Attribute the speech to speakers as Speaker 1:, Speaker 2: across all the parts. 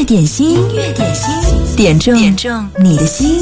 Speaker 1: 乐点心，音乐点心，点中点中你的心。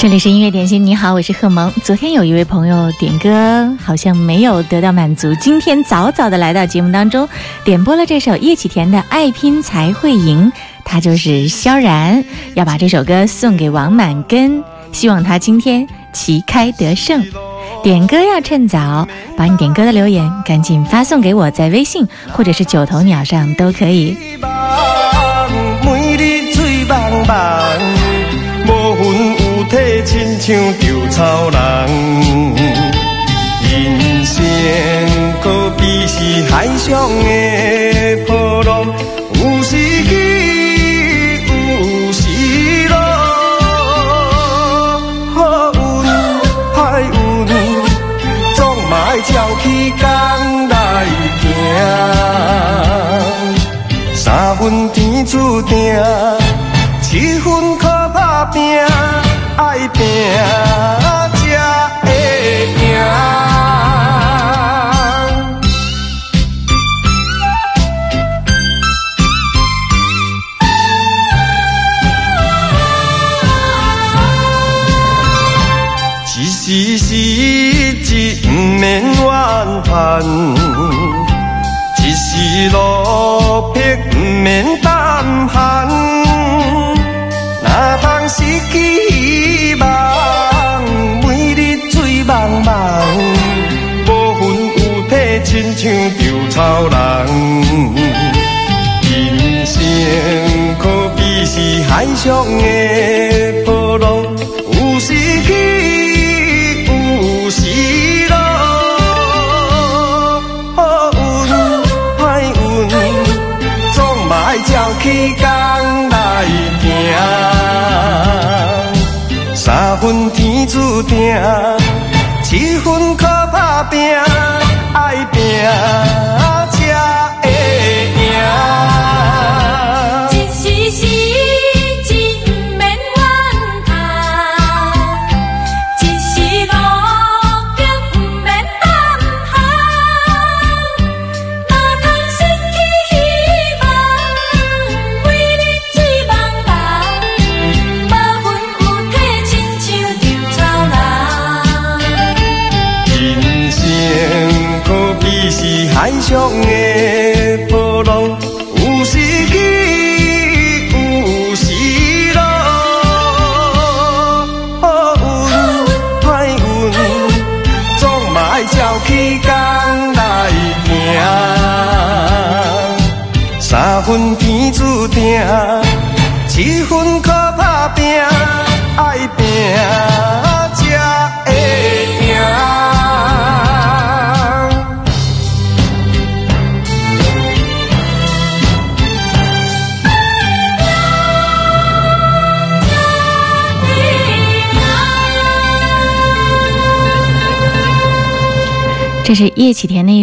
Speaker 2: 这里是音乐点心，你好，我是贺萌。昨天有一位朋友点歌，好像没有得到满足，今天早早的来到节目当中，点播了这首叶启田的《爱拼才会赢》，他就是萧然，要把这首歌送给王满根，希望他今天旗开得胜。点歌要趁早，把你点歌的留言赶紧发送给我，在微信或者是九头鸟上都可以。
Speaker 3: 亲像稻草人，人生可比是海上的波浪，有时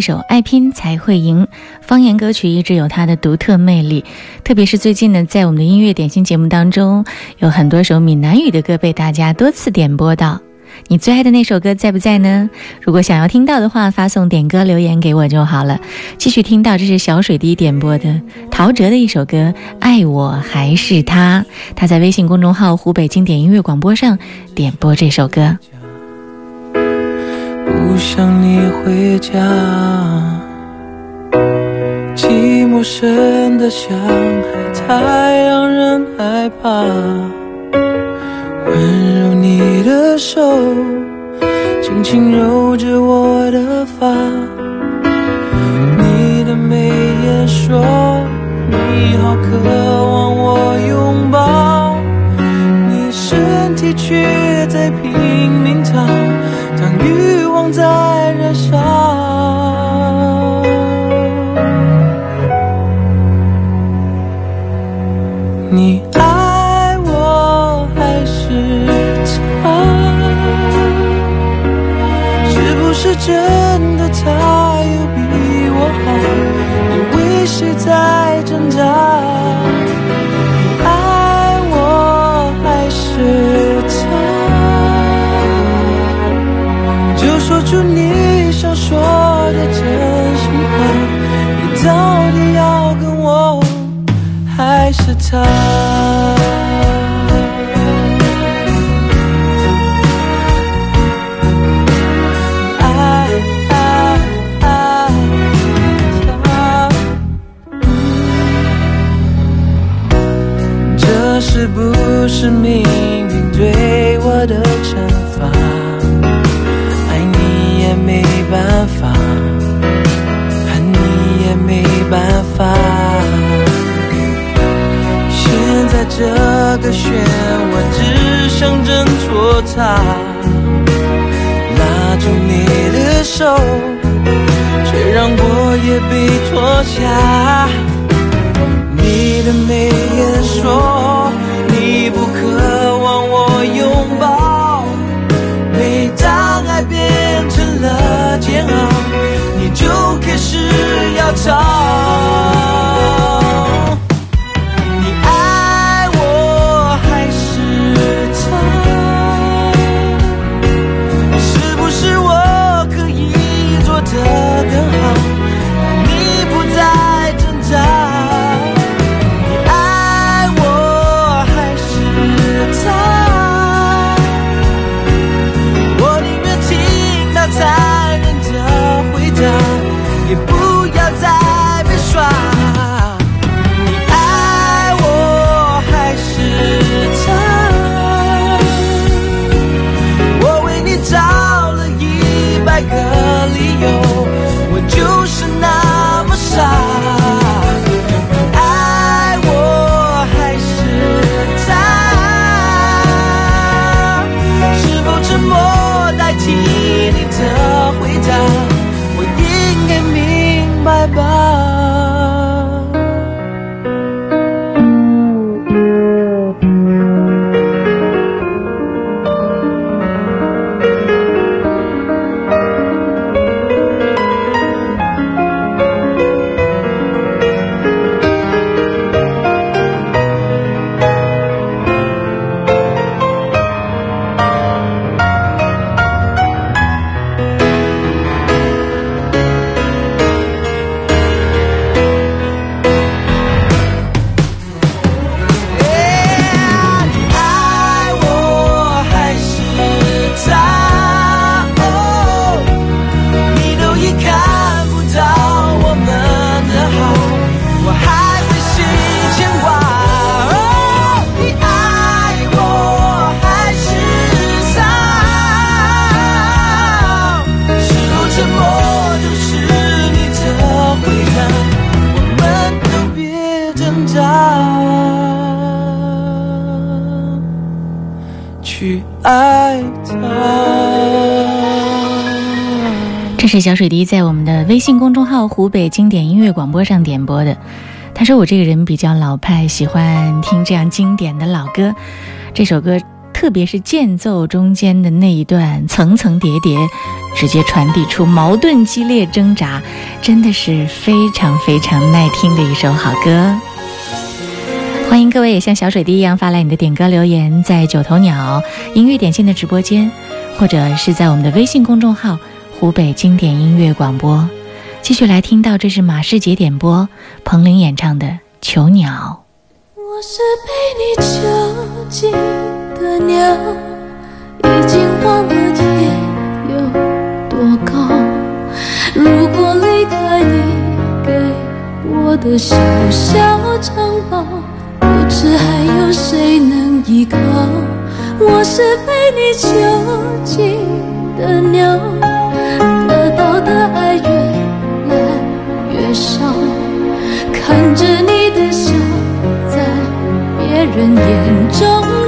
Speaker 2: 首《爱拼才会赢》，方言歌曲一直有它的独特魅力。特别是最近呢，在我们的音乐点心节目当中，有很多首闽南语的歌被大家多次点播到。你最爱的那首歌在不在呢？如果想要听到的话，发送点歌留言给我就好了。继续听到，这是小水滴点播的陶喆的一首歌《爱我还是他》，他在微信公众号“湖北经典音乐广播”上点播这首歌。
Speaker 4: 不想你回家，寂寞深得像海，太让人害怕。温柔你的手，轻轻揉着我的发。你的眉眼说，你好渴望我拥抱，你身体却在拼命逃。欲望在燃烧，你爱我还是他？是不是真的他有比我？好，你为谁在挣扎？出你想说的真心话，你到底要跟我还是他？爱他。这是不是命运对我的惩罚？办法。现在这个漩涡只想挣脱它，拉住你的手，却让我也被拖下。你的眉眼说你不渴望我拥抱，每当爱变成了煎熬，就开始要逃。
Speaker 2: 小水滴在我们的微信公众号“湖北经典音乐广播”上点播的。他说我这个人比较老派，喜欢听这样经典的老歌。这首歌，特别是间奏中间的那一段层层叠叠，直接传递出矛盾激烈挣扎，真的是非常非常耐听的一首好歌。欢迎各位也像小水滴一样发来你的点歌留言，在九头鸟音乐点心的直播间，或者是在我们的微信公众号“湖北经典音乐广播”。继续来听到，这是马世杰点播，彭羚演唱的《囚鸟》。
Speaker 5: 我是被你囚禁的鸟，已经忘了天有多高。如果离开你给我的小小城堡，不知还有谁能依靠。我是被你囚禁的鸟，我的爱越来越少，看着你的笑在别人眼中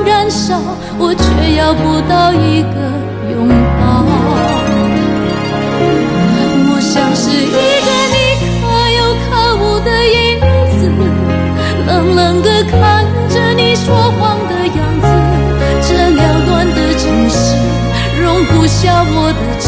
Speaker 5: 燃烧，我却要不到一个拥抱。我像是一个你可有可无的影子，冷冷的看着你说谎的样子。这缭乱的城市容不下我的痴，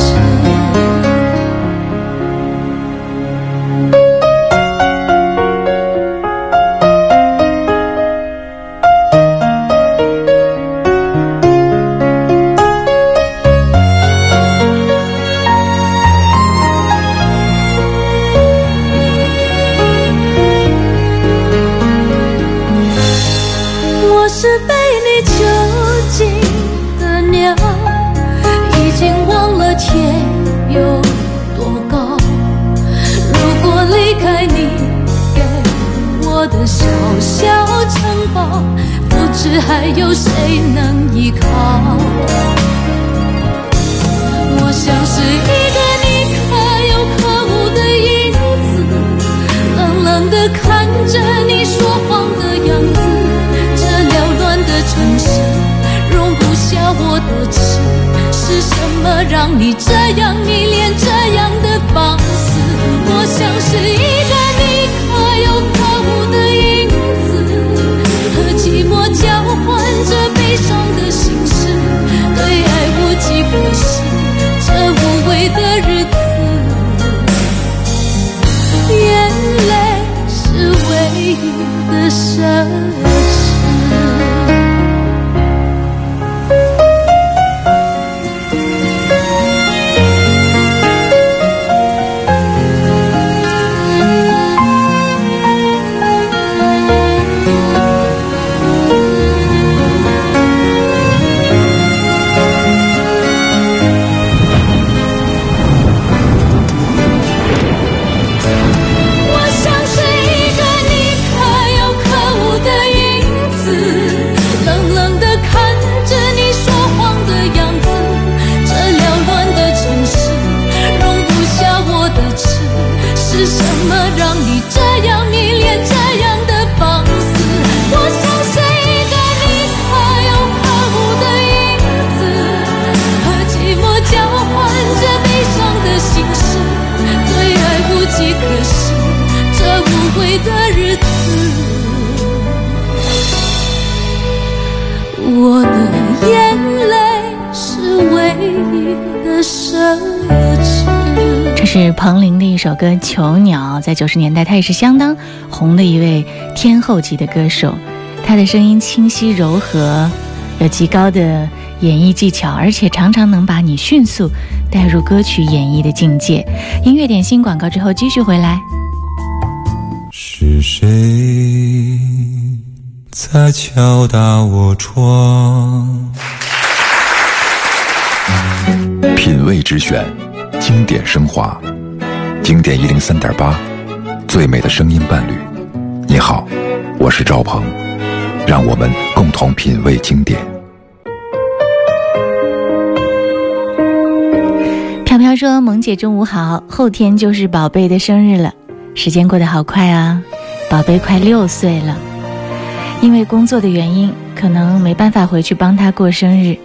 Speaker 2: 在九十年代，她也是相当红的一位天后级的歌手。她的声音清晰柔和，有极高的演绎技巧，而且常常能把你迅速带入歌曲演绎的境界。音乐点心广告之后继续回来。
Speaker 6: 是谁在敲打我窗？
Speaker 7: 品味之选，经典升华，经典一零三点八，最美的声音伴侣。你好，我是赵鹏，让我们共同品味经典。
Speaker 2: 飘飘说：“萌姐中午好，后天就是宝贝的生日了，时间过得好快啊，宝贝快六岁了。因为工作的原因，可能没办法回去帮他过生日。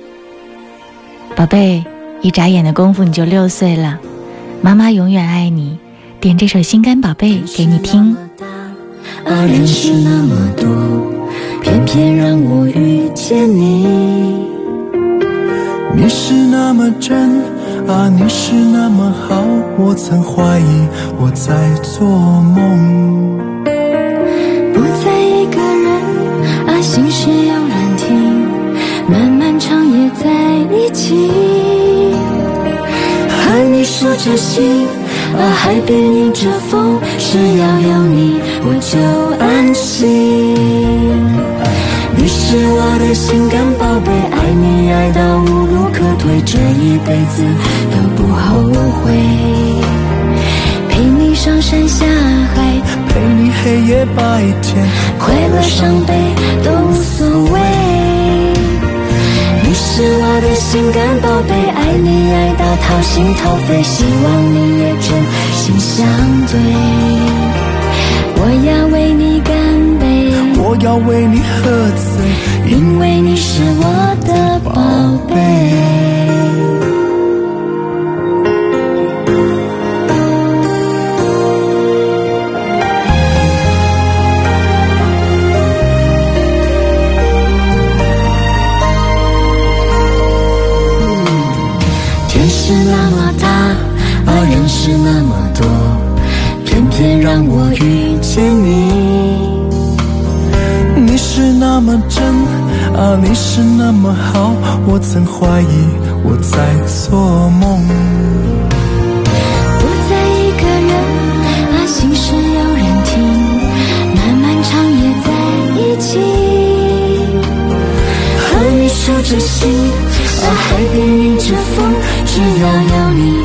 Speaker 2: 宝贝，一眨眼的功夫你就六岁了，妈妈永远爱你。点这首《心肝宝贝》给你听。
Speaker 5: 啊，人是那么多，偏偏让我遇见你。
Speaker 4: 你是那么真啊，你是那么好，我曾怀疑我在做梦。
Speaker 5: 不再一个人啊，心事有人听，漫漫长夜在一起。和你说着心啊，海边迎着风，只要有你我就安心。你是我的心肝宝贝，爱你爱到无路可退，这一辈子都不后悔。陪你上山下海，
Speaker 4: 陪你黑夜白天，
Speaker 5: 快乐伤悲都无所谓。你是我的心肝宝贝，爱你爱到掏心掏肺，希望你也真心相对。
Speaker 8: 我要为你干杯，
Speaker 9: 我要为你喝醉，
Speaker 8: 因为你是我的宝贝。是那么多，偏偏让我遇见你。
Speaker 9: 你是那么真啊，你是那么好，我曾怀疑我在做梦。
Speaker 8: 不再一个人，啊，心事有人听，漫漫长夜在一起，和你守着心，啊，海边迎着风，只要有你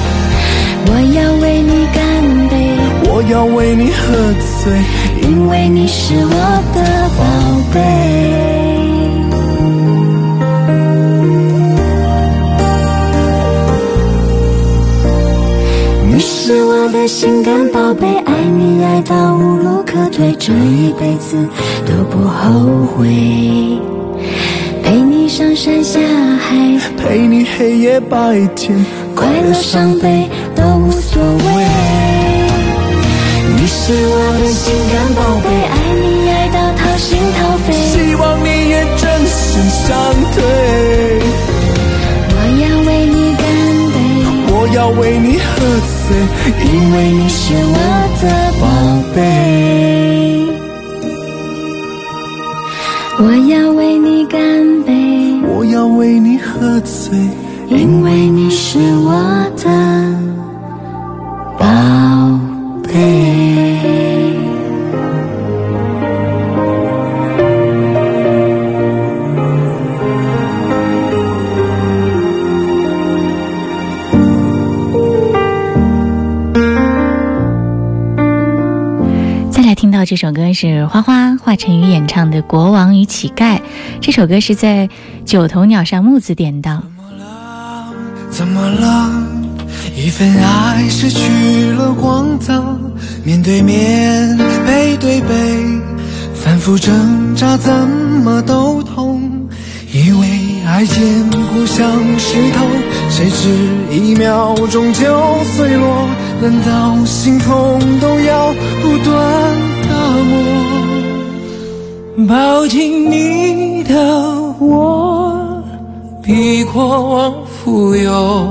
Speaker 8: 我要为你干杯，
Speaker 9: 我要为你喝醉，
Speaker 8: 因为你是我的宝贝。你是我的心肝宝贝，爱你爱到无路可退，这一辈子都不后悔。陪你上山下海，
Speaker 9: 陪你黑夜白天，
Speaker 8: 快乐伤悲都无所谓。你是我的心肝宝贝，爱你爱到掏心掏肺，
Speaker 9: 希望你也真心相对。
Speaker 8: 我要为你干杯，
Speaker 9: 我要为你喝醉，
Speaker 8: 因为你是我的宝贝。我要为你干杯，
Speaker 9: 我要为你喝醉，
Speaker 8: 因为你是我的
Speaker 2: 首歌是花花华晨宇演唱的《国王与乞丐》，这首歌是在九头鸟上木子点到。
Speaker 9: 怎么了？一份爱失去了光泽，面对面，背对背，反复挣扎，怎么都痛。以为爱坚固像石头，谁知一秒钟就碎落。难道心痛都抱紧你的我，比过往富有，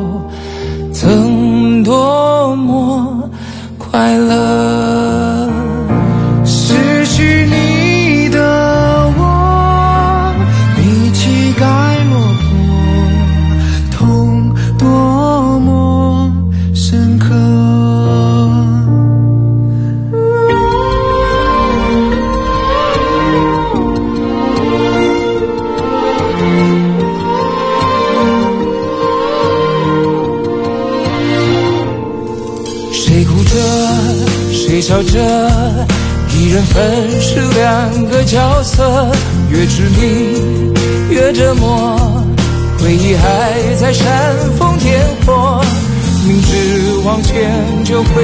Speaker 9: 着，一人分饰两个角色，越致命越折磨，回忆还在煽风点火，明知往前就会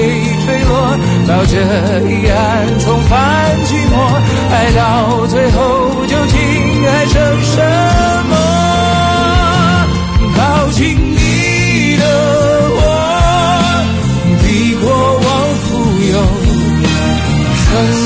Speaker 9: 坠落，抱着遗憾重返寂寞，爱到最后究竟爱成什么？曾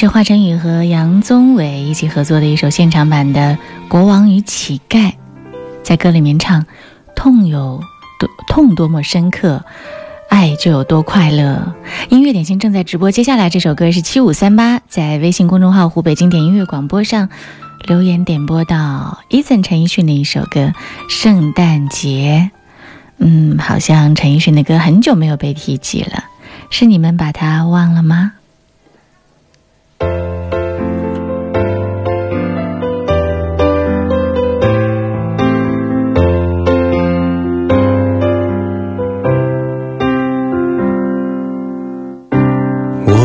Speaker 2: 是华晨宇和杨宗纬一起合作的一首现场版的《国王与乞丐》，在歌里面唱：“痛有多痛多么深刻，爱就有多快乐。”音乐点心正在直播，接下来这首歌是七五三八在微信公众号“湖北经典音乐广播”上留言点播到 Eason 陈奕迅的一首歌《圣诞节》。嗯，好像陈奕迅的歌很久没有被提及了，是你们把它忘了吗？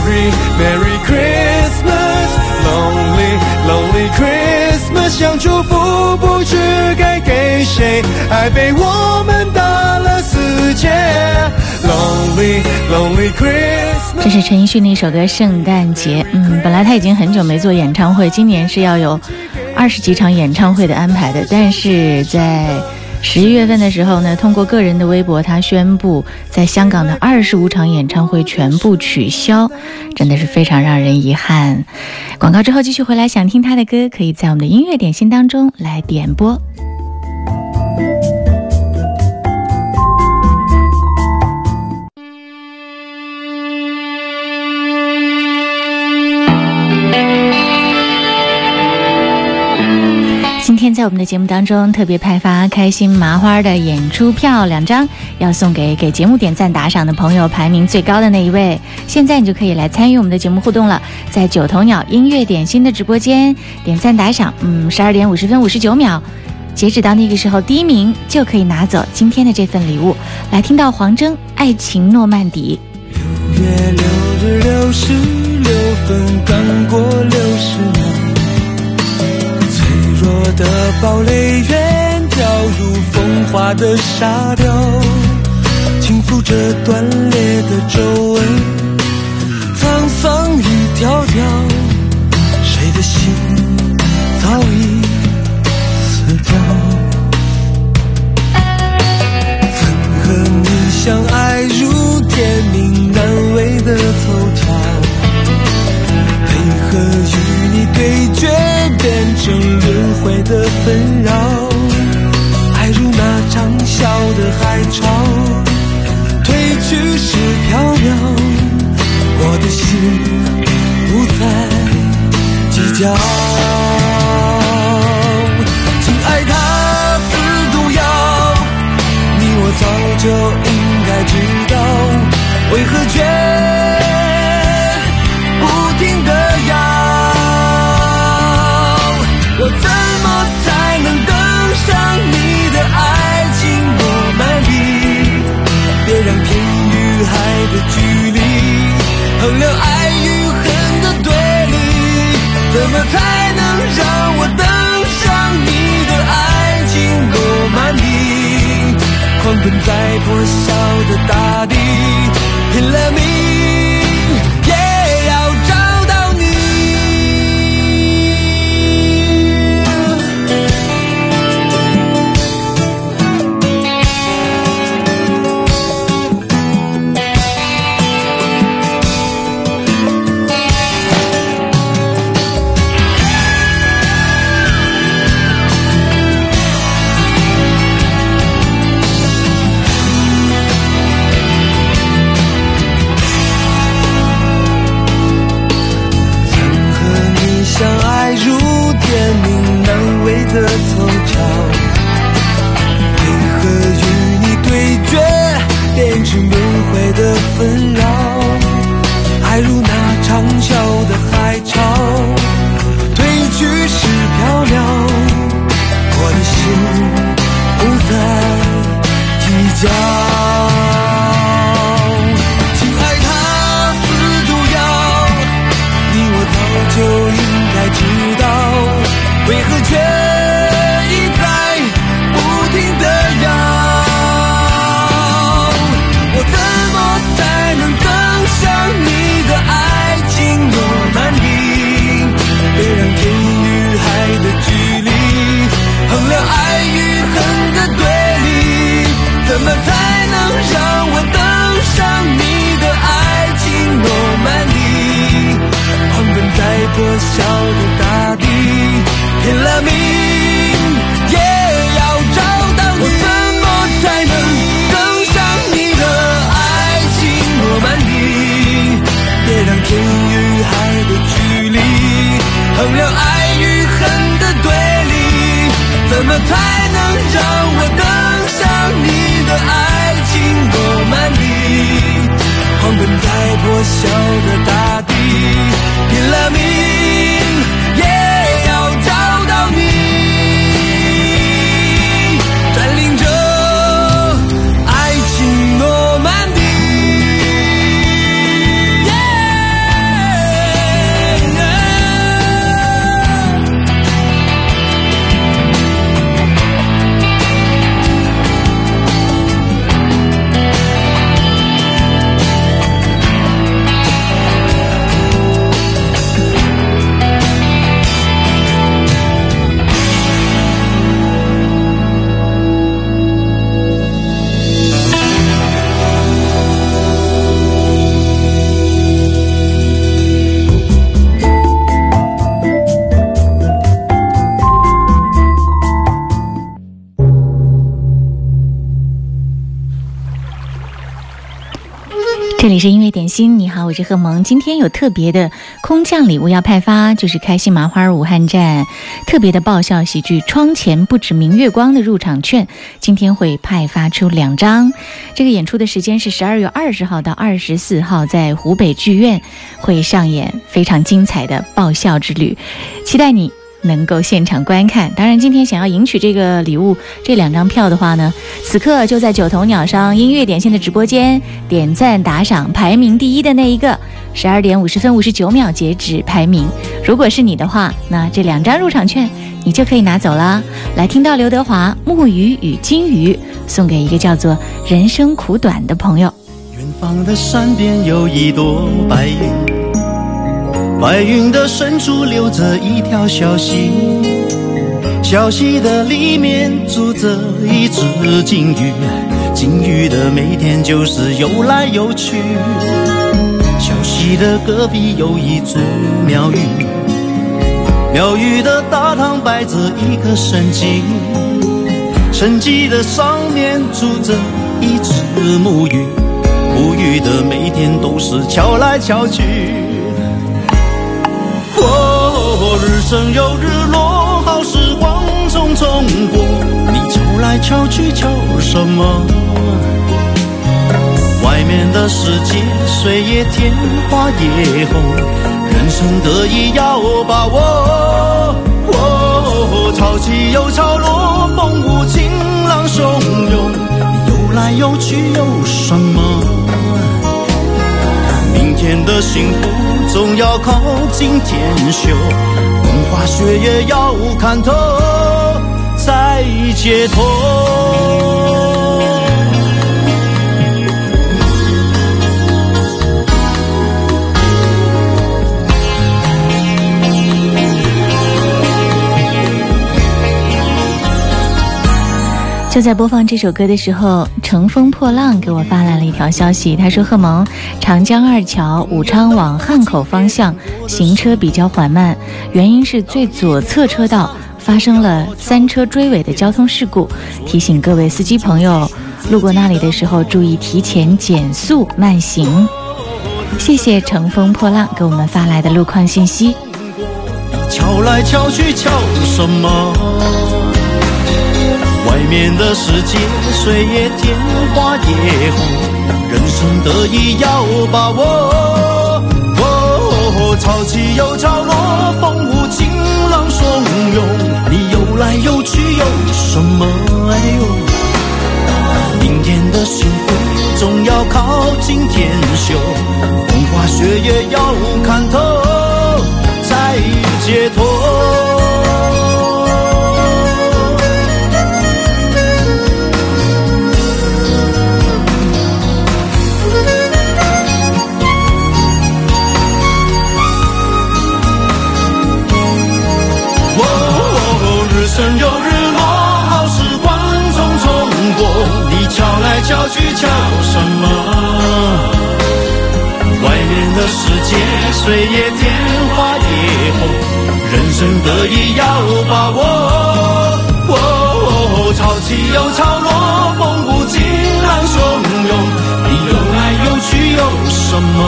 Speaker 10: Merry Merry Christmas, Lonely Lonely Christmas，想祝福不知该给谁，爱被我们打了死结。Lonely Lonely Christmas。
Speaker 2: 这是陈奕迅的一首歌《圣诞节》。嗯，本来他已经很久没做演唱会，今年是要有二十几场演唱会的安排的，但是在十一月份的时候呢，通过个人的微博，他宣布在香港的二十五场演唱会全部取消，真的是非常让人遗憾。广告之后继续回来，想听他的歌，可以在我们的音乐点心当中来点播。在我们的节目当中特别派发开心麻花的演出票两张，要送给给节目点赞打赏的朋友，排名最高的那一位。现在你就可以来参与我们的节目互动了，在九头鸟音乐点心的直播间点赞打赏，嗯，十二点五十分五十九秒，截止到那个时候，第一名就可以拿走今天的这份礼物。来听到黄征《爱情诺曼底
Speaker 9: 六月六日六十六分，刚过六十秒。我的堡垒远掉入风化的沙雕，轻抚着断裂的皱纹，沧桑一条条，谁的心早已死掉？曾和你相爱如天命难违的头条，在破
Speaker 2: 这里是音乐点心，你好，我是贺萌。今天有特别的空降礼物要派发，就是开心麻花武汉站特别的爆笑喜剧《窗前不止明月光》的入场券，今天会派发出两张。这个演出的时间是十二月二十号到二十四号，在湖北剧院会上演非常精彩的爆笑之旅，期待你。能够现场观看。当然，今天想要赢取这个礼物这两张票的话呢，此刻就在九头鸟商音乐点心的直播间点赞打赏，排名第一的那一个，十二点五十分五十九秒截止排名。如果是你的话，那这两张入场券你就可以拿走啦。来听到刘德华《木鱼与金鱼》，送给一个叫做“人生苦短”的朋友。
Speaker 11: 远方的山边有一朵白云。白云的深处留着一条小溪，小溪的里面住着一只金鱼，金鱼的每天就是游来游去。小溪的隔壁有一座庙宇，庙宇的大堂摆着一个神迹，神迹的上面住着一只木鱼，木鱼的每天都是敲来敲去。哦，日升又日落，好时光匆匆过。你敲来敲去敲什么？外面的世界水也甜，花也红，人生得意要把握。哦，潮起又潮落，风无情，浪汹涌，游来游去有什么？天的幸福总要靠今天修，风花雪月要看透才解脱。
Speaker 2: 就在播放这首歌的时候，乘风破浪给我发来了一条消息，他说：“贺萌，长江二桥武昌往汉口方向行车比较缓慢，原因是最左侧车道发生了三车追尾的交通事故，提醒各位司机朋友，路过那里的时候注意提前减速慢行。”谢谢乘风破浪给我们发来的路况信息。
Speaker 11: 敲来敲去敲什么？外面的世界，水也甜，花也红，人生得意要把握。哦，潮起又潮落，风无情，浪汹涌，你游来游去有什么？哎呦，明天的幸福总要靠今天修，风花雪月要看透才解脱。敲去敲什么？外面的世界，水也甜，花也红，人生得意要把握。哦，潮起又潮落，风无情，浪汹涌，你游来游去有什么？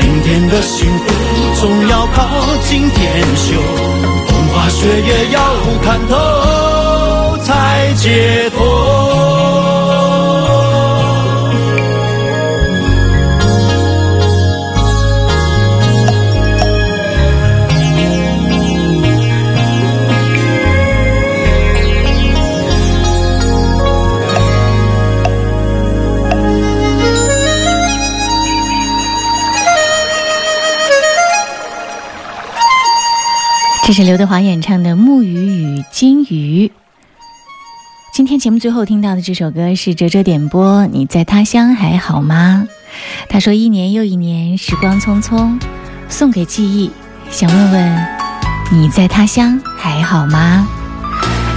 Speaker 4: 明天的幸福总要靠今天修，风花雪月要看透才解脱。
Speaker 2: 这是刘德华演唱的《木鱼与金鱼》。今天节目最后听到的这首歌是哲哲点播，《你在他乡还好吗》？他说：“一年又一年，时光匆匆，送给记忆，想问问你在他乡还好吗？”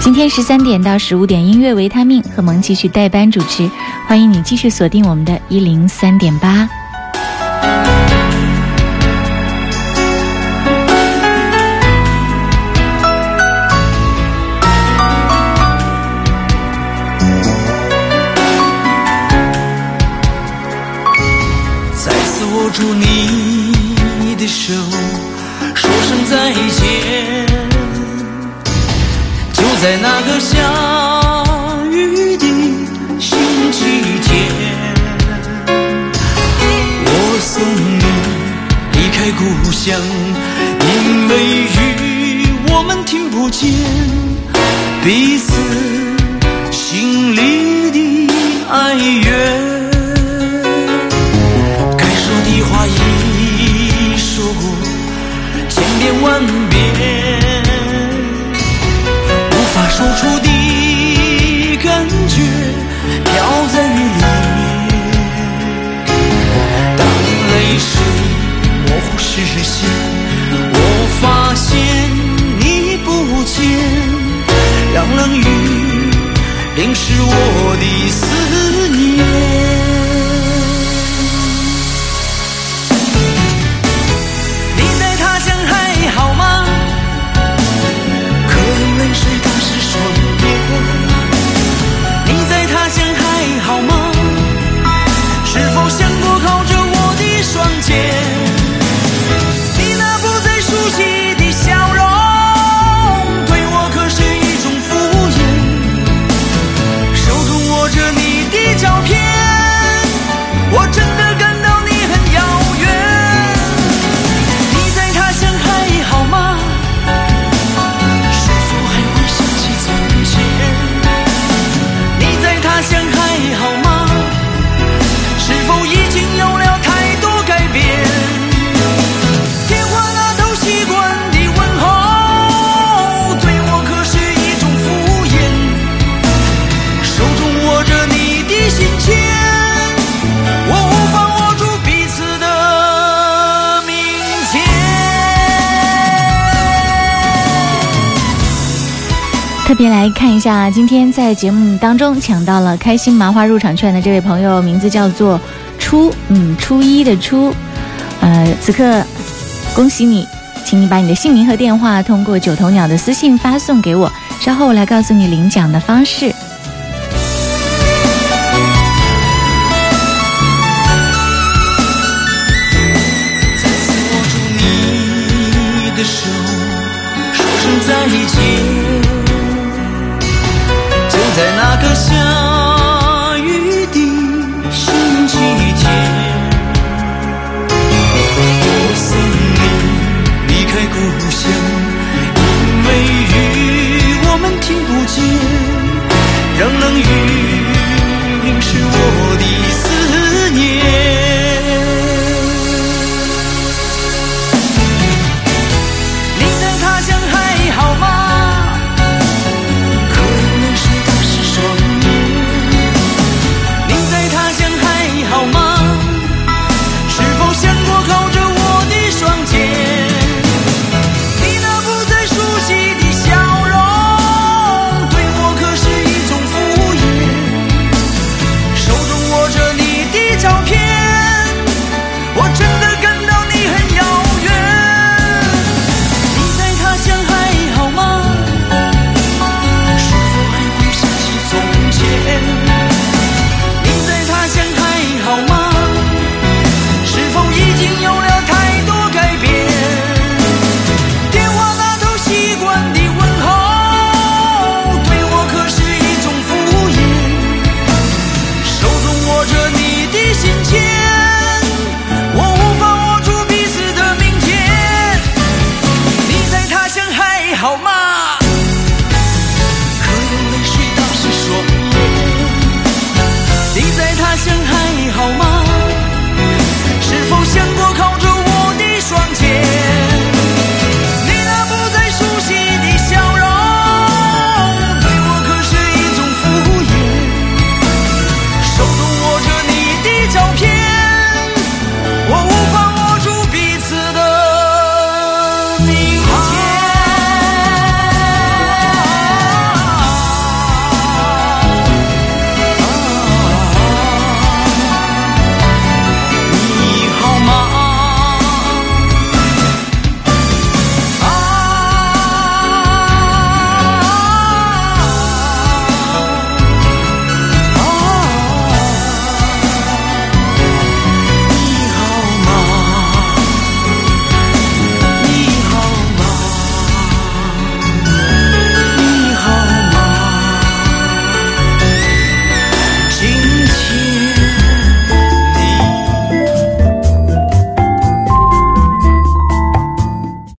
Speaker 2: 今天十三点到十五点，音乐维他命和萌继续代班主持，欢迎你继续锁定我们的一零三点八。
Speaker 4: 住你的手，说声再见。就在那个下雨的星期天，我送你离开故乡，因为雨我们听不见彼此心里的哀怨。万遍，无法说出的感觉飘在雨里面。当泪水模糊视线，我发现你不见，让冷雨淋湿我的思念。
Speaker 2: 特别来看一下，今天在节目当中抢到了开心麻花入场券的这位朋友，名字叫做初，嗯，初一的初，呃，此刻恭喜你，请你把你的姓名和电话通过九头鸟的私信发送给我，稍后我来告诉你领奖的方式。